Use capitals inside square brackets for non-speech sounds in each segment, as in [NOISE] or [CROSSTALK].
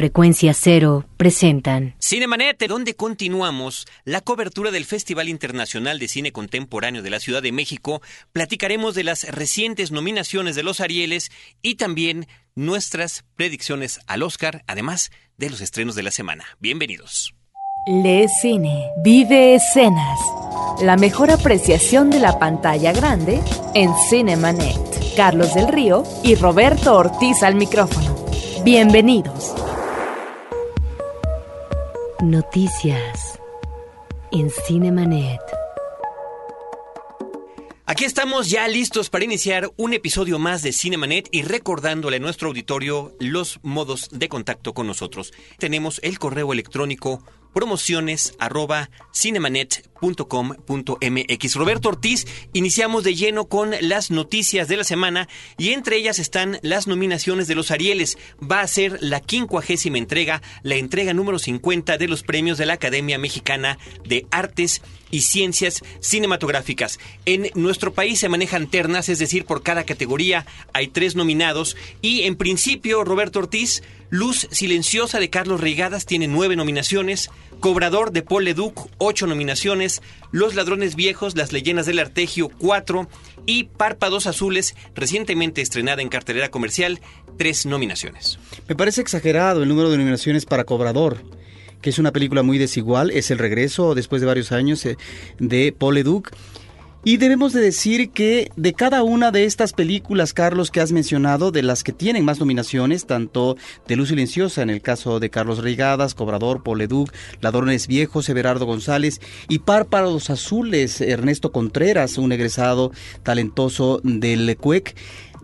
Frecuencia Cero presentan Cinemanet, donde continuamos la cobertura del Festival Internacional de Cine Contemporáneo de la Ciudad de México. Platicaremos de las recientes nominaciones de los Arieles y también nuestras predicciones al Oscar, además de los estrenos de la semana. Bienvenidos. Lee cine, vive escenas. La mejor apreciación de la pantalla grande en Cinemanet. Carlos del Río y Roberto Ortiz al micrófono. Bienvenidos. Noticias en Cinemanet. Aquí estamos ya listos para iniciar un episodio más de Cinemanet y recordándole a nuestro auditorio los modos de contacto con nosotros. Tenemos el correo electrónico promociones arroba cinemanet.com.mx. Roberto Ortiz, iniciamos de lleno con las noticias de la semana y entre ellas están las nominaciones de los Arieles. Va a ser la quincuagésima entrega, la entrega número 50 de los premios de la Academia Mexicana de Artes y Ciencias Cinematográficas. En nuestro país se manejan ternas, es decir, por cada categoría hay tres nominados y en principio Roberto Ortiz, Luz Silenciosa de Carlos Reigadas tiene nueve nominaciones, Cobrador de Paul Leduc, ocho nominaciones, Los Ladrones Viejos, Las Leyendas del Artegio, cuatro, y Párpados Azules, recientemente estrenada en cartelera comercial, tres nominaciones. Me parece exagerado el número de nominaciones para Cobrador que es una película muy desigual, es el regreso después de varios años eh, de Paul Leduc. Y debemos de decir que de cada una de estas películas, Carlos, que has mencionado, de las que tienen más nominaciones, tanto de Luz Silenciosa, en el caso de Carlos Reigadas, Cobrador, Poleduc, Ladrones Viejos, Everardo González, y Párpados Azules, Ernesto Contreras, un egresado talentoso del CUEC,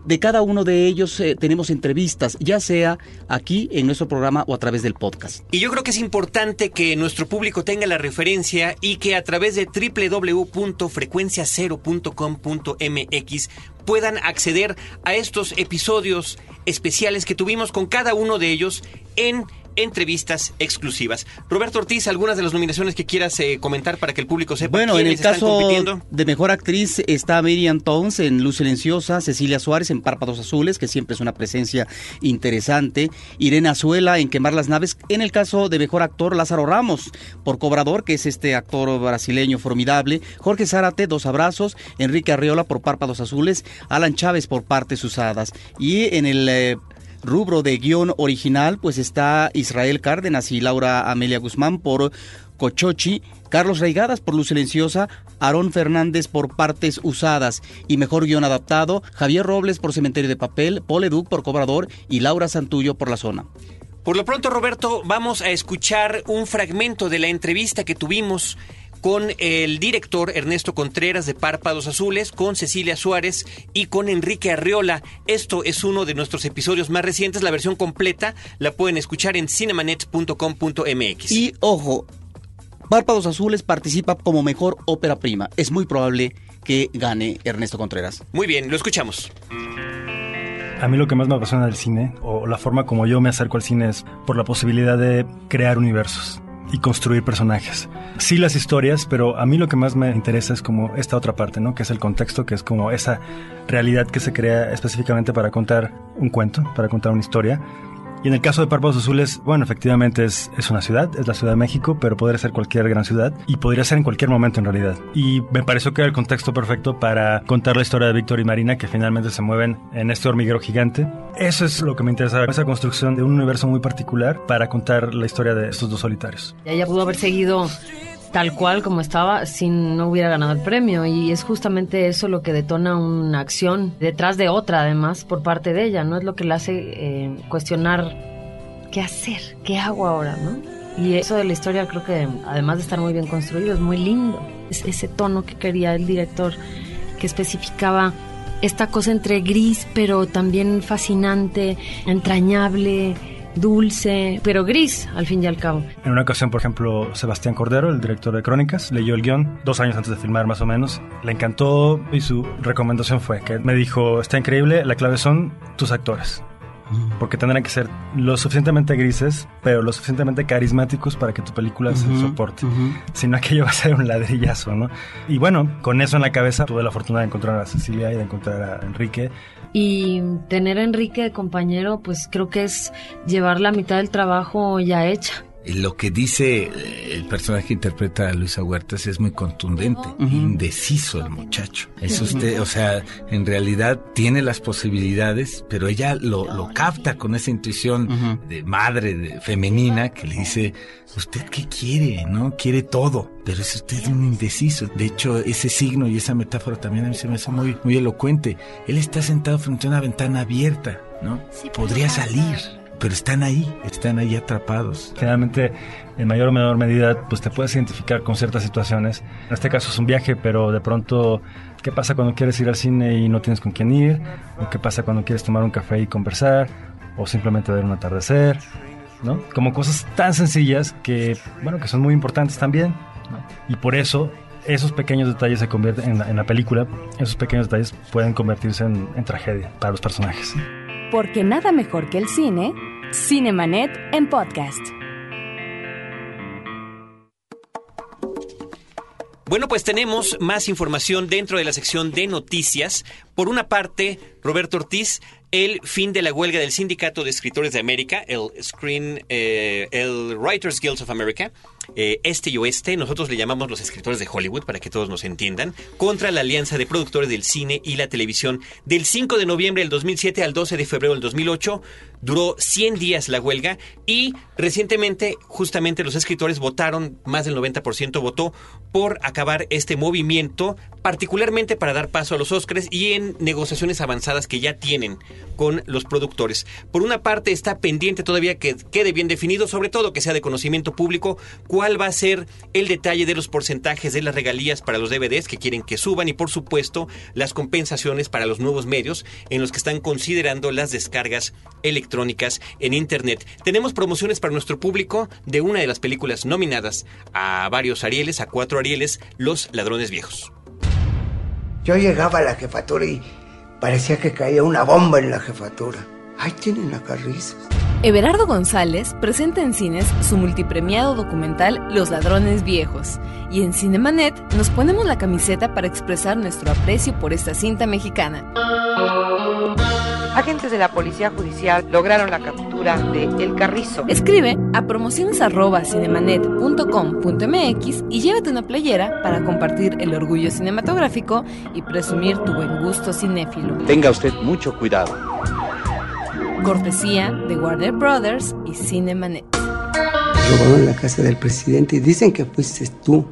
de cada uno de ellos eh, tenemos entrevistas, ya sea aquí en nuestro programa o a través del podcast. Y yo creo que es importante que nuestro público tenga la referencia y que a través de www.frecuenciacero.com.mx puedan acceder a estos episodios especiales que tuvimos con cada uno de ellos en entrevistas exclusivas. Roberto Ortiz, algunas de las nominaciones que quieras eh, comentar para que el público sepa Bueno, en el están caso de mejor actriz está Miriam Tones en Luz Silenciosa, Cecilia Suárez en Párpados Azules, que siempre es una presencia interesante, Irene Azuela en Quemar las Naves. En el caso de mejor actor, Lázaro Ramos por Cobrador, que es este actor brasileño formidable, Jorge Zárate, Dos Abrazos, Enrique Arriola por Párpados Azules, Alan Chávez por Partes Usadas. Y en el eh, rubro de guion original, pues está Israel Cárdenas y Laura Amelia Guzmán por Cochochi, Carlos Reigadas por Luz Silenciosa, Aarón Fernández por Partes Usadas y Mejor Guión Adaptado, Javier Robles por Cementerio de Papel, Paul Educ por Cobrador y Laura Santullo por La Zona. Por lo pronto, Roberto, vamos a escuchar un fragmento de la entrevista que tuvimos con el director Ernesto Contreras de Párpados Azules, con Cecilia Suárez y con Enrique Arriola. Esto es uno de nuestros episodios más recientes. La versión completa la pueden escuchar en cinemanet.com.mx. Y ojo, Párpados Azules participa como mejor ópera prima. Es muy probable que gane Ernesto Contreras. Muy bien, lo escuchamos. A mí lo que más me apasiona del cine, o la forma como yo me acerco al cine, es por la posibilidad de crear universos y construir personajes. Sí las historias, pero a mí lo que más me interesa es como esta otra parte, ¿no? Que es el contexto, que es como esa realidad que se crea específicamente para contar un cuento, para contar una historia. Y en el caso de Párpados Azules, bueno, efectivamente es, es una ciudad, es la Ciudad de México, pero podría ser cualquier gran ciudad y podría ser en cualquier momento en realidad. Y me pareció que era el contexto perfecto para contar la historia de Víctor y Marina, que finalmente se mueven en este hormiguero gigante. Eso es lo que me interesa, esa construcción de un universo muy particular para contar la historia de estos dos solitarios. Ella pudo haber seguido tal cual como estaba si no hubiera ganado el premio y es justamente eso lo que detona una acción detrás de otra además por parte de ella, ¿no? Es lo que le hace eh, cuestionar qué hacer, qué hago ahora, ¿no? Y eso de la historia creo que además de estar muy bien construido es muy lindo. Es ese tono que quería el director que especificaba esta cosa entre gris pero también fascinante, entrañable, dulce, pero gris al fin y al cabo. En una ocasión, por ejemplo, Sebastián Cordero, el director de Crónicas, leyó el guion dos años antes de filmar más o menos. Le encantó y su recomendación fue que me dijo, está increíble, la clave son tus actores. Porque tendrán que ser lo suficientemente grises, pero lo suficientemente carismáticos para que tu película se soporte. Si no, [LAUGHS] aquello va a ser un ladrillazo, ¿no? Y bueno, con eso en la cabeza, tuve la fortuna de encontrar a Cecilia y de encontrar a Enrique. Y tener a Enrique de compañero, pues creo que es llevar la mitad del trabajo ya hecha lo que dice eh, el personaje que interpreta a Luisa Huertas es muy contundente, indeciso el muchacho. Es usted, o sea, en realidad tiene las posibilidades, pero ella lo, capta con esa intuición de madre de, femenina que le dice, ¿usted qué quiere? ¿No? Quiere todo, pero es usted un indeciso. De hecho, ese signo y esa metáfora también a mí se me hace muy, muy elocuente. Él está sentado frente a una ventana abierta, ¿no? Podría salir pero están ahí, están ahí atrapados. Generalmente, en mayor o menor medida, pues te puedes identificar con ciertas situaciones. En este caso es un viaje, pero de pronto, ¿qué pasa cuando quieres ir al cine y no tienes con quién ir? ¿O qué pasa cuando quieres tomar un café y conversar? ¿O simplemente ver un atardecer? ¿No? Como cosas tan sencillas que, bueno, que son muy importantes también. Y por eso esos pequeños detalles se convierten en la, película, esos pequeños detalles pueden convertirse en tragedia para los personajes. Porque nada mejor que el cine, Cinemanet en podcast. Bueno, pues tenemos más información dentro de la sección de noticias. Por una parte, Roberto Ortiz, el fin de la huelga del Sindicato de Escritores de América, el Screen, eh, el Writers Guild of America, eh, este y oeste, nosotros le llamamos los escritores de Hollywood, para que todos nos entiendan, contra la Alianza de Productores del Cine y la Televisión. Del 5 de noviembre del 2007 al 12 de febrero del 2008, duró 100 días la huelga y recientemente justamente los escritores votaron, más del 90% votó por acabar este movimiento, particularmente para dar paso a los Oscars y en negociaciones avanzadas que ya tienen con los productores. Por una parte está pendiente todavía que quede bien definido, sobre todo que sea de conocimiento público, cuál va a ser el detalle de los porcentajes de las regalías para los DVDs que quieren que suban y por supuesto las compensaciones para los nuevos medios en los que están considerando las descargas electrónicas en Internet. Tenemos promociones para nuestro público de una de las películas nominadas a varios Arieles, a cuatro Arieles, Los Ladrones Viejos. Yo llegaba a la jefatura y parecía que caía una bomba en la jefatura. Ahí tienen a Carrizos. Everardo González presenta en cines su multipremiado documental Los Ladrones Viejos. Y en Cinemanet nos ponemos la camiseta para expresar nuestro aprecio por esta cinta mexicana. Agentes de la Policía Judicial lograron la captura de El Carrizo. Escribe a promociones.cinemanet.com.mx y llévate una playera para compartir el orgullo cinematográfico y presumir tu buen gusto cinéfilo. Tenga usted mucho cuidado. Cortesía de Warner Brothers y Cinemanet. Robaron la casa del presidente y dicen que fuiste tú.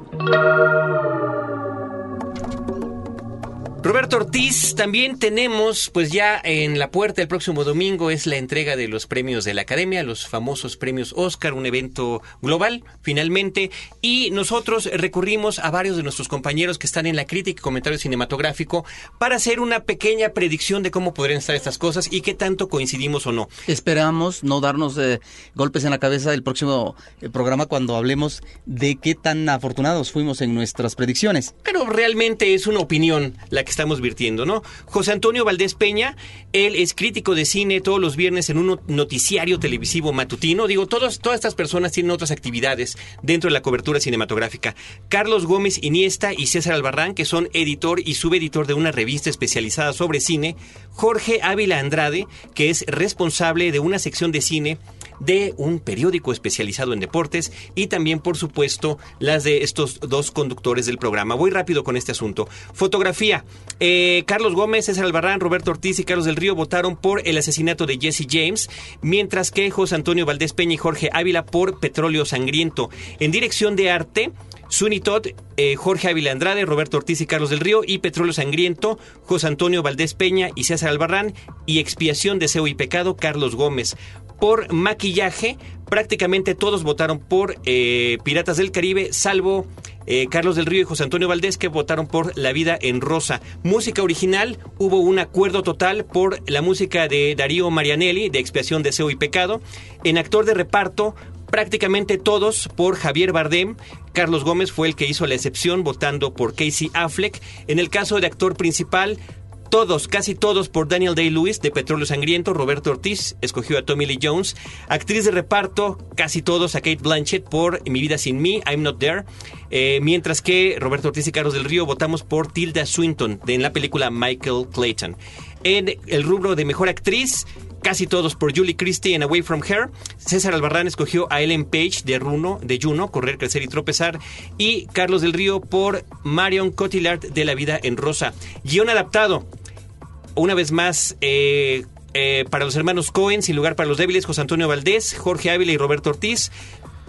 Roberto Ortiz, también tenemos, pues ya en la puerta el próximo domingo es la entrega de los premios de la Academia, los famosos premios Oscar, un evento global, finalmente, y nosotros recurrimos a varios de nuestros compañeros que están en la crítica y comentario cinematográfico para hacer una pequeña predicción de cómo podrían estar estas cosas y qué tanto coincidimos o no. Esperamos no darnos eh, golpes en la cabeza del próximo eh, programa cuando hablemos de qué tan afortunados fuimos en nuestras predicciones. Pero realmente es una opinión la que estamos virtiendo, ¿no? José Antonio Valdés Peña, él es crítico de cine todos los viernes en un noticiario televisivo matutino. Digo, todas estas personas tienen otras actividades dentro de la cobertura cinematográfica. Carlos Gómez Iniesta y César Albarrán, que son editor y subeditor de una revista especializada sobre cine. Jorge Ávila Andrade, que es responsable de una sección de cine de un periódico especializado en deportes y también, por supuesto, las de estos dos conductores del programa. Voy rápido con este asunto. Fotografía. Eh, Carlos Gómez, César Albarrán, Roberto Ortiz y Carlos del Río votaron por el asesinato de Jesse James, mientras que José Antonio Valdés Peña y Jorge Ávila por Petróleo Sangriento. En dirección de arte, Sunitot, eh, Jorge Ávila Andrade, Roberto Ortiz y Carlos del Río, y Petróleo Sangriento, José Antonio Valdés Peña y César Albarrán, y Expiación, Deseo y Pecado, Carlos Gómez por maquillaje. Prácticamente todos votaron por eh, Piratas del Caribe, salvo eh, Carlos del Río y José Antonio Valdés, que votaron por La Vida en Rosa. Música original, hubo un acuerdo total por la música de Darío Marianelli, de Expiación, Deseo y Pecado. En actor de reparto, prácticamente todos por Javier Bardem. Carlos Gómez fue el que hizo la excepción, votando por Casey Affleck. En el caso de actor principal, Todos, casi todos por Daniel Day-Lewis de Petróleo Sangriento. Roberto Ortiz escogió a Tommy Lee Jones. Actriz de reparto, casi todos a Kate Blanchett por Mi vida sin mí, I'm Not There. Eh, mientras que Roberto Ortiz y Carlos del Río votamos por Tilda Swinton de, en la película Michael Clayton. En el rubro de mejor actriz, casi todos por Julie Christie en Away From Her. César Albarrán escogió a Ellen Page de Runo, de Juno, Correr, Crecer y Tropezar. Y Carlos del Río por Marion Cotillard de La Vida en Rosa. Guión adaptado. Una vez más, eh, eh, para los hermanos Cohen, Sin lugar para los débiles, José Antonio Valdés, Jorge Ávila y Roberto Ortiz.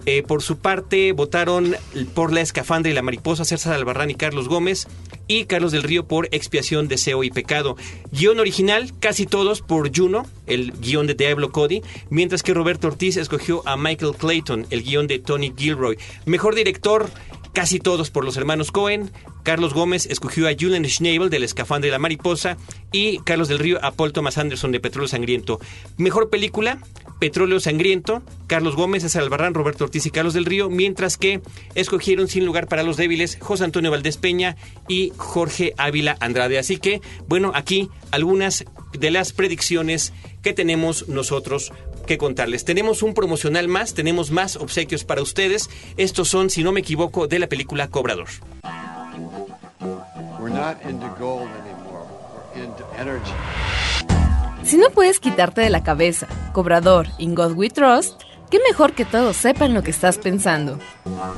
Eh, por su parte, votaron por La Escafandra y la Mariposa, César Albarrán y Carlos Gómez. Y Carlos del Río por Expiación, Deseo y Pecado. Guión original, casi todos por Juno, el guion de Diablo Cody. Mientras que Roberto Ortiz escogió a Michael Clayton, el guion de Tony Gilroy. Mejor director, casi todos por los hermanos Cohen. Carlos Gómez escogió a Julian Schnabel del Escafandra y la Mariposa y Carlos del Río a Paul Thomas Anderson de Petróleo Sangriento. Mejor película, Petróleo Sangriento, Carlos Gómez, César Albarrán, Roberto Ortiz y Carlos del Río, mientras que escogieron Sin lugar para los débiles José Antonio Valdés Peña y Jorge Ávila Andrade. Así que, bueno, aquí algunas de las predicciones que tenemos nosotros que contarles. Tenemos un promocional más, tenemos más obsequios para ustedes. Estos son, si no me equivoco, de la película Cobrador. Si no puedes quitarte de la cabeza, Cobrador, In God We Trust, qué mejor que todos sepan lo que estás pensando.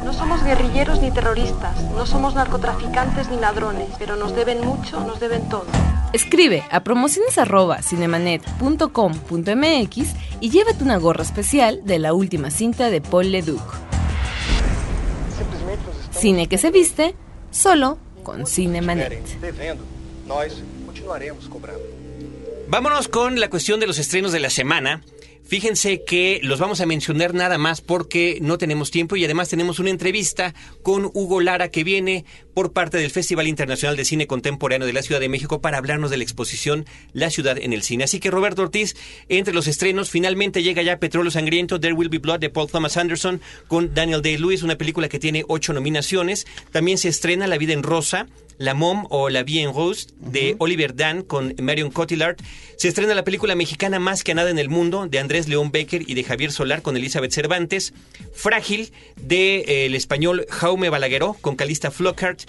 No somos guerrilleros ni terroristas, no somos narcotraficantes ni ladrones, pero nos deben mucho, nos deben todo. Escribe a promociones@cinemanet.com.mx y llévate una gorra especial de la última cinta de Paul Leduc. Cine que se viste solo con Cinemanet. Vámonos con la cuestión de los estrenos de la semana. Fíjense que los vamos a mencionar nada más porque no tenemos tiempo y además tenemos una entrevista con Hugo Lara que viene por parte del Festival Internacional de Cine Contemporáneo de la Ciudad de México para hablarnos de la exposición La Ciudad en el Cine. Así que Roberto Ortiz, entre los estrenos, finalmente llega ya Petróleo Sangriento, There Will Be Blood de Paul Thomas Anderson con Daniel Day-Lewis, una película que tiene ocho nominaciones. También se estrena La Vida en Rosa, la Mom o La Vie en Rose de Oliver Dan con Marion Cotillard. Se estrena la película mexicana Más que nada en el mundo de Andrés León Becker y de Javier Solar con Elizabeth Cervantes. Frágil de eh, el español Jaume Balagueró con Calista Flockhart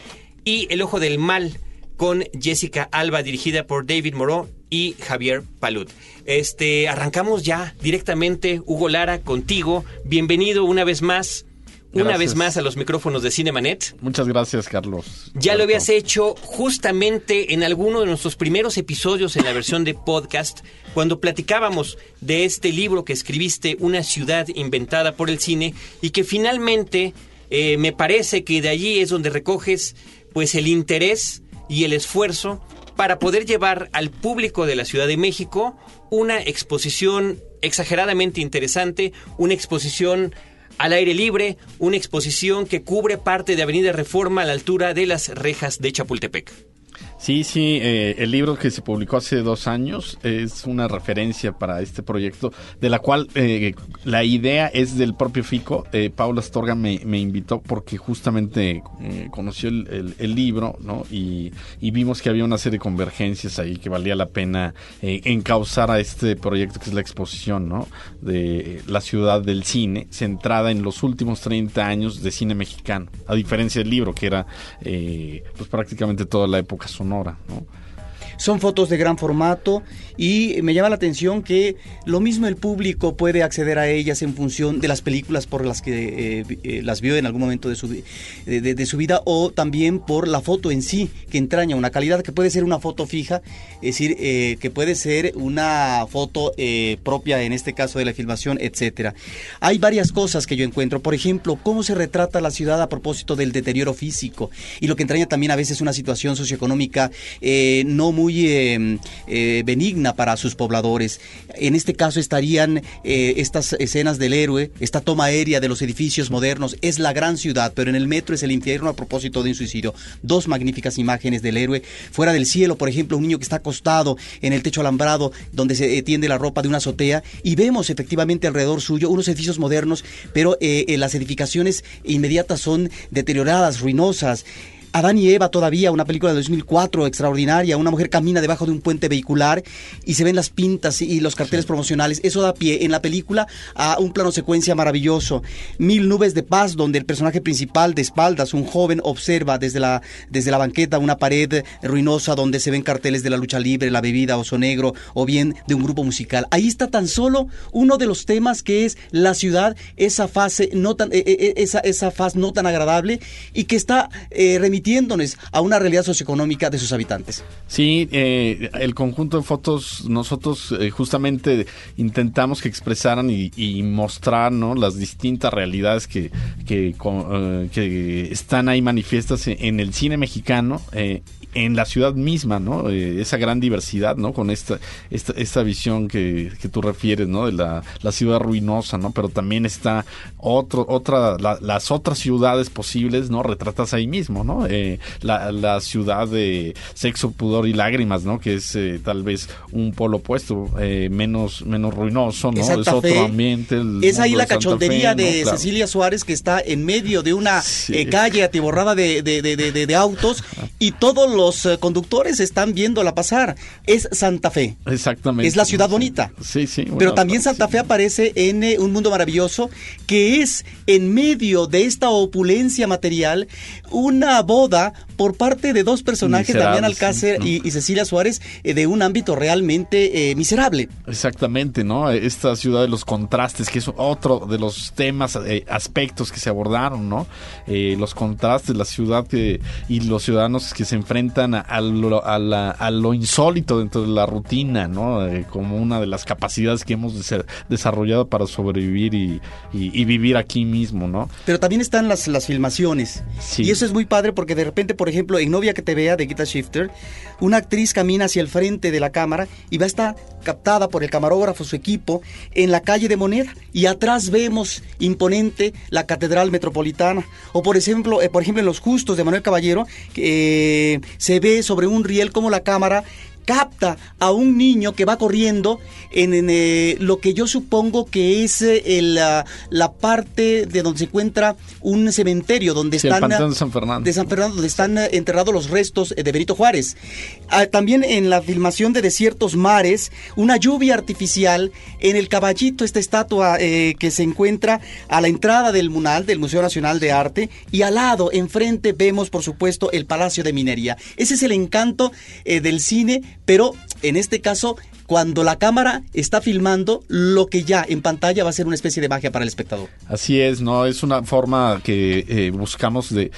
y El ojo del mal con Jessica Alba dirigida por David Moreau y Javier Palud. Este, arrancamos ya directamente Hugo Lara contigo. Bienvenido una vez más una vez más a los micrófonos de Cinemanet. Muchas gracias, Carlos. Ya lo habías hecho justamente en alguno de nuestros primeros episodios en la versión de podcast, cuando platicábamos de este libro que escribiste, Una ciudad inventada por el cine, y que finalmente eh, me parece que de allí es donde recoges pues el interés y el esfuerzo para poder llevar al público de la Ciudad de México una exposición exageradamente interesante, una exposición al aire libre, una exposición que cubre parte de Avenida Reforma a la altura de las rejas de Chapultepec. Sí, sí, eh, el libro que se publicó hace dos años es una referencia para este proyecto, de la cual eh, la idea es del propio Fico. Eh, Paula Astorga me, invitó porque justamente conoció el, libro, ¿no? Y, vimos que había una serie de convergencias ahí que valía la pena encauzar a este proyecto que es la exposición, ¿no? De la ciudad del cine, centrada en los últimos 30 años de cine mexicano, a diferencia del libro que era pues prácticamente toda la época sonora, ¿no? Son fotos de gran formato y me llama la atención que lo mismo el público puede acceder a ellas en función de las películas por las que eh, eh, las vio en algún momento de su, de, su vida o también por la foto en sí, que entraña una calidad que puede ser una foto fija, es decir, eh, que puede ser una foto propia, en este caso de la filmación, etcétera. Hay varias cosas que yo encuentro, por ejemplo, cómo se retrata la ciudad a propósito del deterioro físico y lo que entraña también a veces una situación socioeconómica no muy Em, eh, benigna para sus pobladores. En este caso estarían eh, estas escenas del héroe, esta toma aérea de los edificios modernos. Es la gran ciudad, pero en el metro es el infierno a propósito de un suicidio. Dos magníficas imágenes del héroe. Fuera del cielo, por ejemplo, un niño que está acostado en el techo alambrado donde se eh, tiende la ropa de una azotea y vemos efectivamente alrededor suyo unos edificios modernos, pero las edificaciones inmediatas son deterioradas, ruinosas. Adán y Eva todavía, una película de 2004 extraordinaria, una mujer camina debajo de un puente vehicular y se ven las pintas y los carteles promocionales. Eso da pie en la película a un plano secuencia maravilloso. Mil nubes de paz, donde el personaje principal de espaldas, un joven, observa desde la, desde la banqueta una pared ruinosa donde se ven carteles de la lucha libre, la bebida, oso negro o bien de un grupo musical. Ahí está tan solo uno de los temas que es la ciudad, esa fase no tan, eh, eh, esa, esa faz no tan agradable y que está eh, remitiéndonos a una realidad socioeconómica de sus habitantes. Sí, eh, el conjunto de fotos, nosotros eh, justamente intentamos que expresaran y, mostrar ¿no? las distintas realidades que, que, eh, están ahí manifiestas en el cine mexicano. En la ciudad misma, ¿no? Eh, esa gran diversidad, ¿no? Con esta, esta, esta visión que, que tú refieres, ¿no? De la, la ciudad ruinosa, ¿no? Pero también está otro, otra, la- las otras ciudades posibles, ¿no? Retratas ahí mismo, ¿no? Eh, la, la ciudad de sexo, pudor y lágrimas, ¿no? Que es eh, tal vez un polo opuesto, eh, menos, menos ruinoso, ¿no? Es otro Fe. ambiente. el Es ahí la de cachondería Fe, ¿no? de Claro. Cecilia Suárez que está en medio de una calle atiborrada de, de- de- de- de- de autos y todos los eh, conductores están viéndola pasar. Es Santa Fe. Exactamente. Es la ciudad bonita. Sí, sí. Pero también Santa Fe aparece en eh, Un Mundo Maravilloso, que es en medio de esta opulencia material, una boda por parte de dos personajes, Damián Alcácer y, y Cecilia Suárez, eh, de un ámbito realmente eh, miserable. Exactamente, ¿no? Esta ciudad de los contrastes, que es otro de los temas, aspectos que se abordaron, ¿no? Los contrastes, la ciudad que, y los ciudadanos que se enfrentan a, a lo, a la- a lo insólito dentro de la rutina, ¿no? Eh, como una de las capacidades que hemos dese- desarrollado para sobrevivir y, y- y vivir aquí mismo, ¿no? Pero también están las, las filmaciones. Sí. Y eso es muy padre porque de repente, por ejemplo, en Novia que te vea de Gita Shifter, una actriz camina hacia el frente de la cámara y va a estar captada por el camarógrafo, su equipo, en la calle de Moneda. Y atrás vemos imponente la Catedral Metropolitana. O por ejemplo, eh, por ejemplo en Los Justos de Manuel Caballero, que, eh, se ve sobre un riel como la cámara capta a un niño que va corriendo en, en, eh, lo que yo supongo que es eh, el, ah, la parte de donde se encuentra un cementerio donde Sí, están ah, de San Fernando. de San Fernando, donde están eh, enterrados los restos eh, de Benito Juárez. Ah, también en la filmación de Desiertos Mares, una lluvia artificial en el caballito, esta estatua eh, que se encuentra a la entrada del MUNAL, del Museo Nacional de Arte, y al lado, enfrente, vemos, por supuesto, el Palacio de Minería. Ese es el encanto del cine, pero en este caso cuando la cámara está filmando lo que ya en pantalla va a ser una especie de magia para el espectador. Así es, ¿no? Es una forma que eh, buscamos de,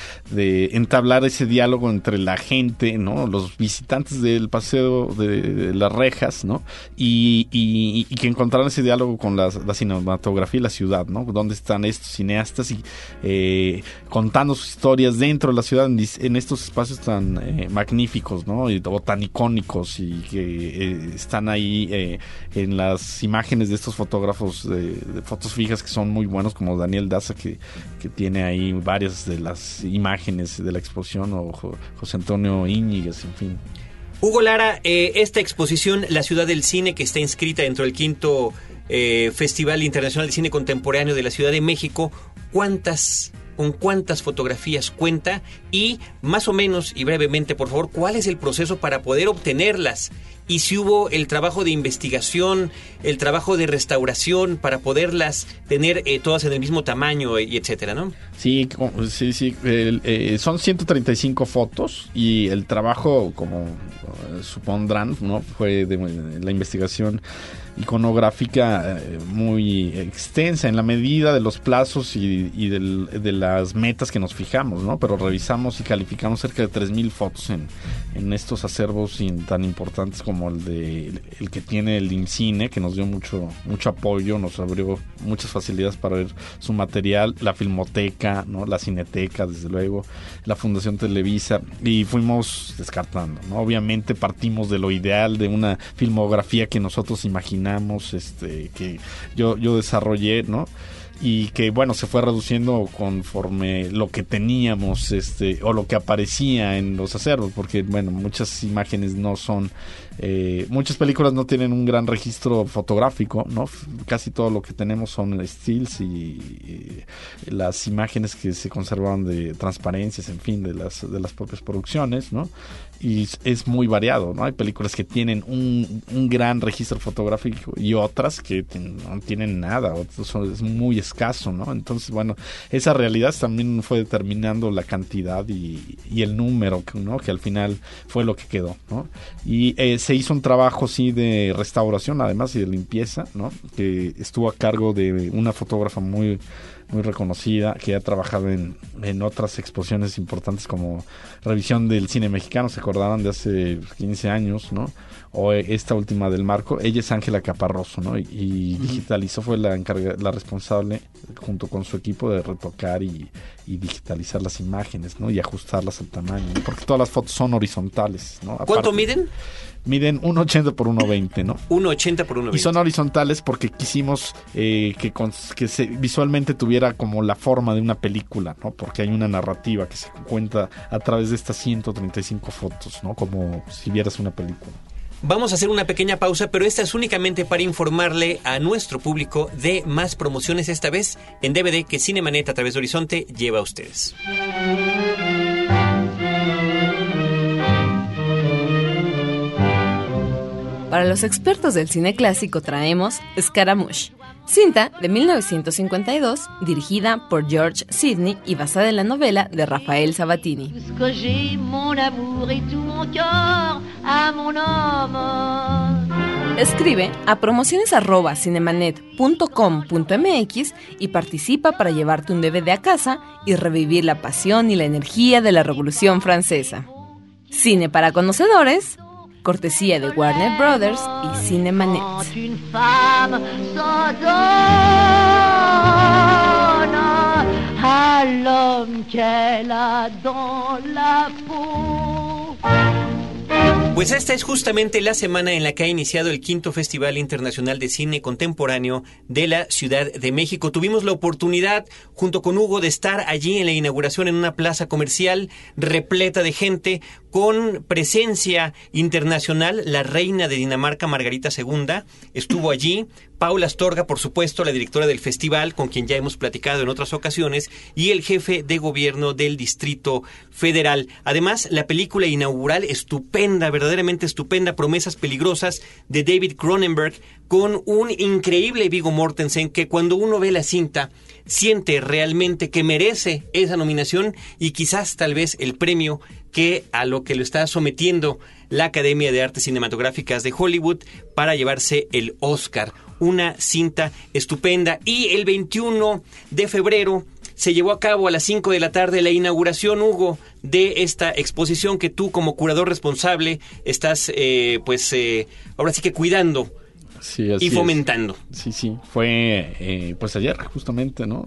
entablar ese diálogo entre la gente, ¿no? Los visitantes del paseo de, las rejas, ¿no? Y, que encontraran ese diálogo con la, cinematografía y la ciudad, ¿no? Donde están estos cineastas y eh, contando sus historias dentro de la ciudad en estos espacios tan eh, magníficos, ¿no? Y- o tan icónicos y que eh, están ahí eh, en las imágenes de estos fotógrafos de, fotos fijas que son muy buenos como Daniel Daza que, que tiene ahí varias de las imágenes de la exposición o Jo- José Antonio Íñiguez, en fin. Hugo Lara, eh, esta exposición, La Ciudad del Cine, que está inscrita dentro del quinto eh, Festival Internacional de Cine Contemporáneo de la Ciudad de México, ¿cuántas, con cuántas fotografías cuenta? Y más o menos y brevemente, por favor, ¿cuál es el proceso para poder obtenerlas? Y si hubo el trabajo de investigación, el trabajo de restauración para poderlas tener eh, todas en el mismo tamaño y etcétera, ¿no? Sí, sí, sí. el, eh, son 135 fotos y el trabajo, como eh, supondrán, ¿no? fue de, la investigación iconográfica eh, muy extensa en la medida de los plazos y, de las metas que nos fijamos, ¿no? Pero revisamos y calificamos cerca de 3.000 fotos en, estos acervos tan importantes como el de el que tiene el IMCINE, que nos dio mucho mucho apoyo, nos abrió muchas facilidades para ver su material, la filmoteca, ¿no? La cineteca, desde luego, la Fundación Televisa y fuimos descartando, ¿no? Obviamente partimos de lo ideal de una filmografía que nosotros imaginamos, este que yo yo desarrollé, ¿no? y que bueno se fue reduciendo conforme lo que teníamos este o lo que aparecía en los acervos porque bueno muchas imágenes no son Eh, muchas películas no tienen un gran registro fotográfico, ¿no? Casi todo lo que tenemos son stills y, y las imágenes que se conservan de transparencias, en fin, de las, de las propias producciones, ¿no? Y es muy variado, ¿no? Hay películas que tienen un, un gran registro fotográfico y otras que no tienen nada, son, es muy escaso, ¿no? Entonces, bueno, esa realidad también fue determinando la cantidad y, y el número, ¿no? Que al final fue lo que quedó, ¿no? Y eh, se hizo un trabajo, sí, de restauración, además, y de limpieza, ¿no? Que estuvo a cargo de una fotógrafa muy muy reconocida, que ha trabajado en, en otras exposiciones importantes como Revisión del Cine Mexicano, se acordarán de hace 15 años, ¿no? O esta última del marco, ella es Ángela Caparroso, ¿no? Y, digitalizó, fue la, encarga, la responsable, junto con su equipo, de retocar y, y digitalizar las imágenes, ¿no? Y ajustarlas al tamaño, ¿no? porque todas las fotos son horizontales, ¿no? ¿Cuánto miden? Miden 1,80 por 1,20, ¿no? 1,80 por 1,20. Y son horizontales porque quisimos eh, que, cons- que se, visualmente tuviera como la forma de una película, ¿no? Porque hay una narrativa que se cuenta a través de estas 135 fotos, ¿no? Como si vieras una película. Vamos a hacer una pequeña pausa, pero esta es únicamente para informarle a nuestro público de más promociones esta vez en DVD que Cinemanet a través de Horizonte lleva a ustedes. Para los expertos del cine clásico traemos Scaramouche, cinta de 1952 dirigida por George Sidney y basada en la novela de Rafael Sabatini. Escribe a promociones@cinemanet.com.mx y participa para llevarte un DVD a casa y revivir la pasión y la energía de la Revolución Francesa. Cine para conocedores, cortesía de Warner Brothers y Cinemanet. À. Pues esta es justamente la semana en la que ha iniciado el quinto Festival Internacional de Cine Contemporáneo de la Ciudad de México. Tuvimos la oportunidad, junto con Hugo, de estar allí en la inauguración en una plaza comercial repleta de gente, con presencia internacional. La reina de Dinamarca, Margarita II, estuvo allí. Paula Astorga, por supuesto, la directora del festival, con quien ya hemos platicado en otras ocasiones, y el jefe de gobierno del Distrito Federal. Además, la película inaugural, estupenda, verdaderamente estupenda, Promesas Peligrosas, de David Cronenberg, con un increíble Vigo Mortensen, que cuando uno ve la cinta, siente realmente que merece esa nominación y quizás tal vez el premio que a lo que lo está sometiendo la Academia de Artes Cinematográficas de Hollywood para llevarse el Oscar. Una cinta estupenda. Y el 21 de febrero se llevó a cabo a las 5 de la tarde la inauguración, Hugo, de esta exposición que tú como curador responsable estás, eh, pues, eh, ahora sí que cuidando Sí, así y es. fomentando. Sí, sí. Fue, eh, pues ayer, justamente, ¿no?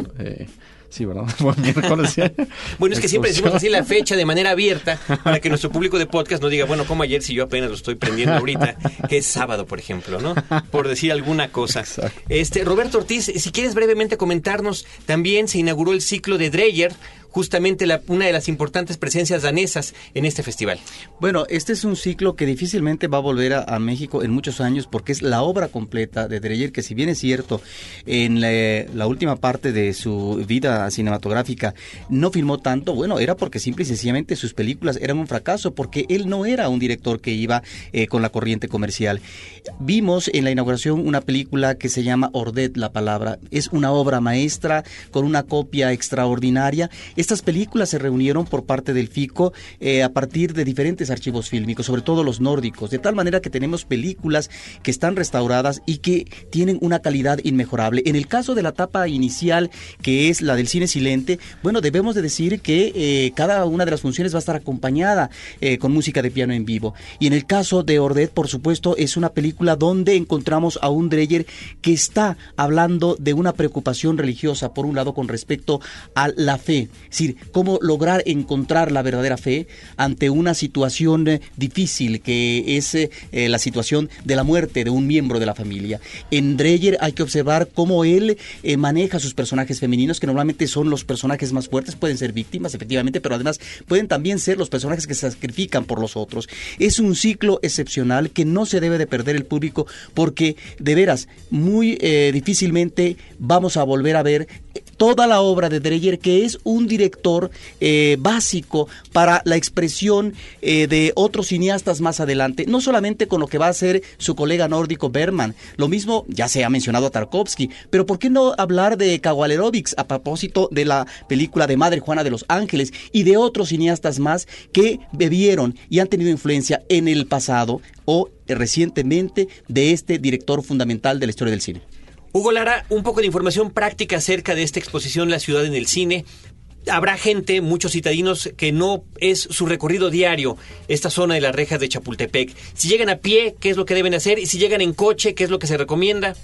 Sí, ¿verdad? [LAUGHS] Miércoles. ¿sí? [LAUGHS] Bueno, es que siempre decimos así la fecha de manera abierta [LAUGHS] para que nuestro público de podcast no diga, bueno, como ayer si yo apenas lo estoy prendiendo ahorita, que es sábado, por ejemplo, ¿no? Por decir alguna cosa. Este, Roberto Ortiz, si quieres brevemente comentarnos, también se inauguró el ciclo de Dreyer, justamente la- una de las importantes presencias danesas en este festival. Bueno, este es un ciclo que difícilmente va a volver a, México en muchos años porque es la obra completa de Dreyer, que si bien es cierto, en la, la última parte de su vida cinematográfica no filmó tanto, bueno, era porque simple y sencillamente sus películas eran un fracaso, porque él no era un director que iba eh, con la corriente comercial. Vimos en la inauguración una película que se llama Ordet, la palabra. Es una obra maestra con una copia extraordinaria. Estas películas se reunieron por parte del FICO eh, a partir de diferentes archivos fílmicos, sobre todo los nórdicos, de tal manera que tenemos películas que están restauradas y que tienen una calidad inmejorable. En el caso de la etapa inicial, que es la del cine silente, bueno, debemos de decir que eh, cada una de las funciones va a estar acompañada eh, con música de piano en vivo. Y en el caso de Ordet, por supuesto, es una película donde encontramos a un Dreyer que está hablando de una preocupación religiosa, por un lado, con respecto a la fe. Decir, cómo lograr encontrar la verdadera fe ante una situación eh, difícil que es eh, eh, la situación de la muerte de un miembro de la familia. En Dreyer hay que observar cómo él maneja sus personajes femeninos, que normalmente son los personajes más fuertes, pueden ser víctimas, efectivamente, pero además pueden también ser los personajes que se sacrifican por los otros. Es un ciclo excepcional que no se debe de perder el público porque, de veras, muy difícilmente vamos a volver a ver toda la obra de Dreyer, que es un director eh, básico para la expresión eh, de otros cineastas más adelante, no solamente con lo que va a hacer su colega nórdico Berman, lo mismo ya se ha mencionado a Tarkovsky, pero ¿por qué no hablar de Kawalerovics a propósito de la película de Madre Juana de los Ángeles y de otros cineastas más que bebieron y han tenido influencia en el pasado o recientemente de este director fundamental de la historia del cine? Hugo Lara, un poco de información práctica acerca de esta exposición La ciudad en el cine. Habrá gente, muchos citadinos, que no es su recorrido diario esta zona de las rejas de Chapultepec. Si llegan a pie, ¿qué es lo que deben hacer? Y si llegan en coche, ¿qué es lo que se recomienda?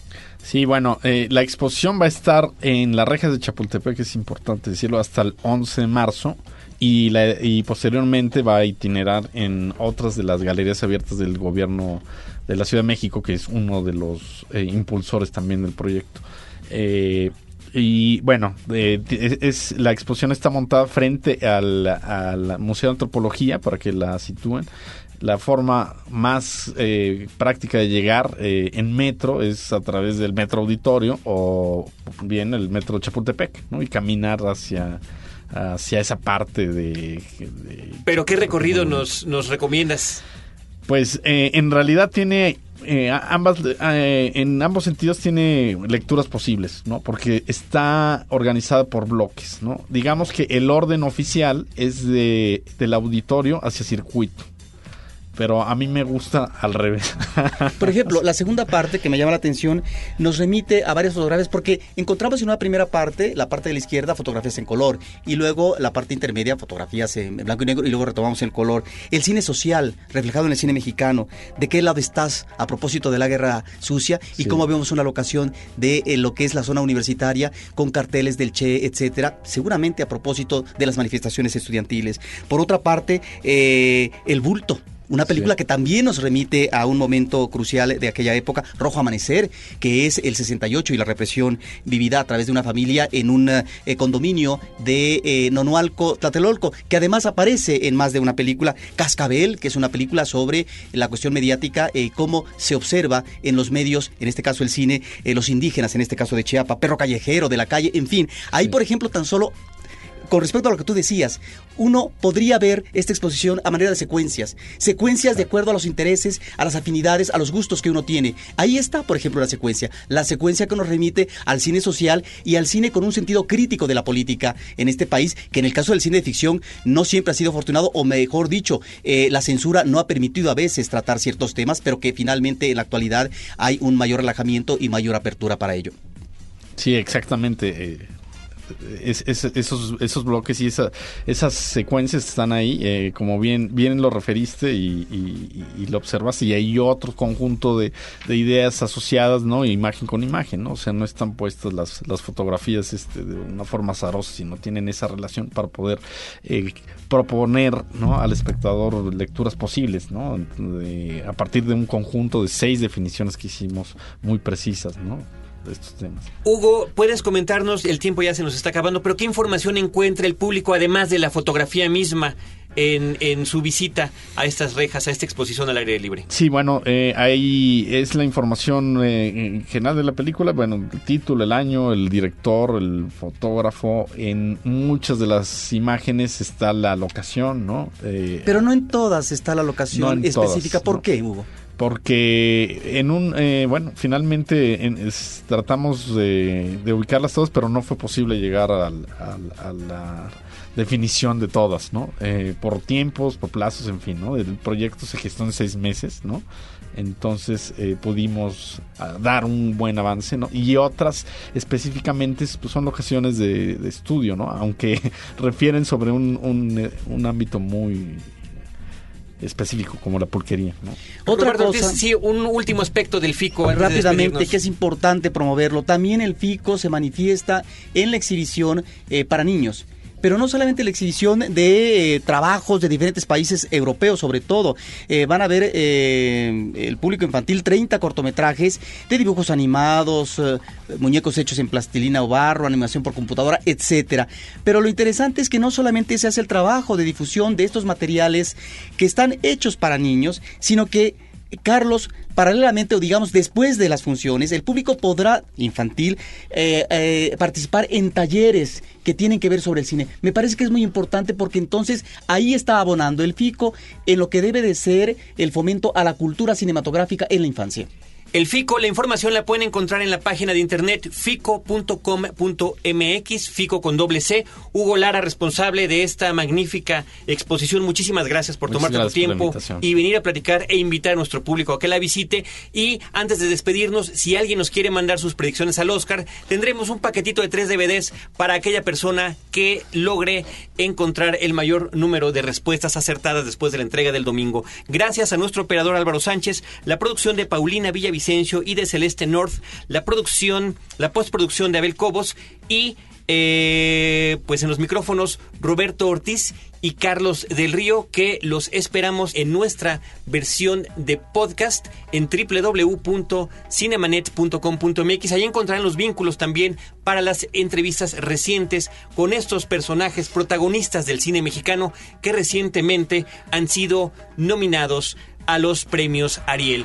Sí, bueno, eh, la exposición va a estar en las rejas de Chapultepec, es importante decirlo, hasta el 11 de marzo. Y, la, y posteriormente va a itinerar en otras de las galerías abiertas del gobierno de la Ciudad de México, que es uno de los eh, impulsores también del proyecto. Eh, y bueno, eh, es, la exposición está montada frente al, al, Museo de Antropología para que la sitúen. La forma más eh, práctica de llegar eh, en metro es a través del metro auditorio o bien el metro Chapultepec, ¿no? Y caminar hacia hacia esa parte de... de ¿Pero qué recorrido nos, nos recomiendas? Pues eh, en realidad tiene eh, ambas eh, en ambos sentidos tiene lecturas posibles, ¿no? Porque está organizada por bloques, ¿no? Digamos que el orden oficial es de del auditorio hacia circuito pero a mí me gusta al revés. [LAUGHS] Por ejemplo, la segunda parte que me llama la atención nos remite a varias fotografías porque encontramos en una primera parte, la parte de la izquierda, fotografías en color y luego la parte intermedia, fotografías en blanco y negro y luego retomamos el color. El cine social, reflejado en el cine mexicano, ¿de qué lado estás a propósito de la guerra sucia y sí. cómo vemos una locación de eh, lo que es la zona universitaria con carteles del Che, etcétera, seguramente a propósito de las manifestaciones estudiantiles. Por otra parte, eh, el bulto una película sí. que también nos remite a un momento crucial de aquella época, Rojo Amanecer, que es el 68 y la represión vivida a través de una familia en un eh, condominio de eh, Nonualco, Tlatelolco, que además aparece en más de una película, Cascabel, que es una película sobre la cuestión mediática, eh, cómo se observa en los medios, en este caso el cine, eh, los indígenas, en este caso de Chiapa, Perro Callejero, de la calle, en fin. Ahí, sí. por ejemplo, tan solo con respecto a lo que tú decías, uno podría ver esta exposición a manera de secuencias, secuencias de acuerdo a los intereses, a las afinidades, a los gustos que uno tiene. Ahí está, por ejemplo, la secuencia, la secuencia que nos remite al cine social y al cine con un sentido crítico de la política en este país, que en el caso del cine de ficción no siempre ha sido afortunado, o mejor dicho, eh, la censura no ha permitido a veces tratar ciertos temas, pero que finalmente en la actualidad hay un mayor relajamiento y mayor apertura para ello. Sí, exactamente. Es, es, esos, esos bloques y esa, esas secuencias están ahí, eh, como bien, bien lo referiste y, lo observas, y hay otro conjunto de, de, ideas asociadas, ¿no? Imagen con imagen, ¿no? O sea, no están puestas las, las fotografías este, de una forma azarosa, sino tienen esa relación para poder eh, proponer, ¿no? Al espectador lecturas posibles, ¿no? De, a partir de un conjunto de seis definiciones que hicimos muy precisas, ¿no? De estos temas. Hugo, puedes comentarnos, el tiempo ya se nos está acabando, pero ¿qué información encuentra el público además de la fotografía misma? En, en, su visita a estas rejas, a esta exposición al aire libre? Sí, bueno, eh, ahí es la información eh, general de la película, bueno, el título, el año, el director, el fotógrafo, en muchas de las imágenes está la locación, ¿no? Eh, Pero no en todas está la locación no específica, todas, ¿por no. qué, Hugo? Porque en un eh, bueno finalmente en, tratamos de, ubicarlas todas pero no fue posible llegar al, a la definición de todas no eh, por tiempos por plazos en fin no el proyecto se gestó en seis meses no entonces eh, pudimos uh, dar un buen avance ¿no? y otras específicamente pues, son locaciones de, estudio no aunque [LAUGHS] refieren sobre un, un, un ámbito muy específico como la pulquería. ¿no? Otra Roberto, cosa, sí, un último aspecto del FICO. Rápidamente, que es importante promoverlo. También el FICO se manifiesta en la exhibición eh, para niños pero no solamente la exhibición de eh, trabajos de diferentes países europeos, sobre todo. Eh, van a ver eh, el público infantil 30 cortometrajes de dibujos animados, muñecos hechos en plastilina o barro, animación por computadora, etcétera. Pero lo interesante es que no solamente se hace el trabajo de difusión de estos materiales que están hechos para niños, sino que Carlos, paralelamente o digamos después de las funciones, el público podrá, infantil, eh, eh, participar en talleres que tienen que ver sobre el cine. Me parece que es muy importante porque entonces ahí está abonando el FICO en lo que debe de ser el fomento a la cultura cinematográfica en la infancia. El FICO, la información la pueden encontrar en la página de internet fico.com.mx, FICO con doble C. Hugo Lara, responsable de esta magnífica exposición. Muchísimas gracias por Muchas tomarte tu gracias tiempo y venir a platicar e invitar a nuestro público a que la visite. Y antes de despedirnos, si alguien nos quiere mandar sus predicciones al Oscar, tendremos un paquetito de tres DVDs para aquella persona que logre encontrar el mayor número de respuestas acertadas después de la entrega del domingo. Gracias a nuestro operador Álvaro Sánchez, la producción de Paulina Y de Celeste North, la producción, la postproducción de Abel Cobos y eh, pues en los micrófonos Roberto Ortiz y Carlos del Río que los esperamos en nuestra versión de podcast en www.cinemanet.com.mx. Ahí encontrarán los vínculos también para las entrevistas recientes con estos personajes protagonistas del cine mexicano que recientemente han sido nominados a los premios Ariel.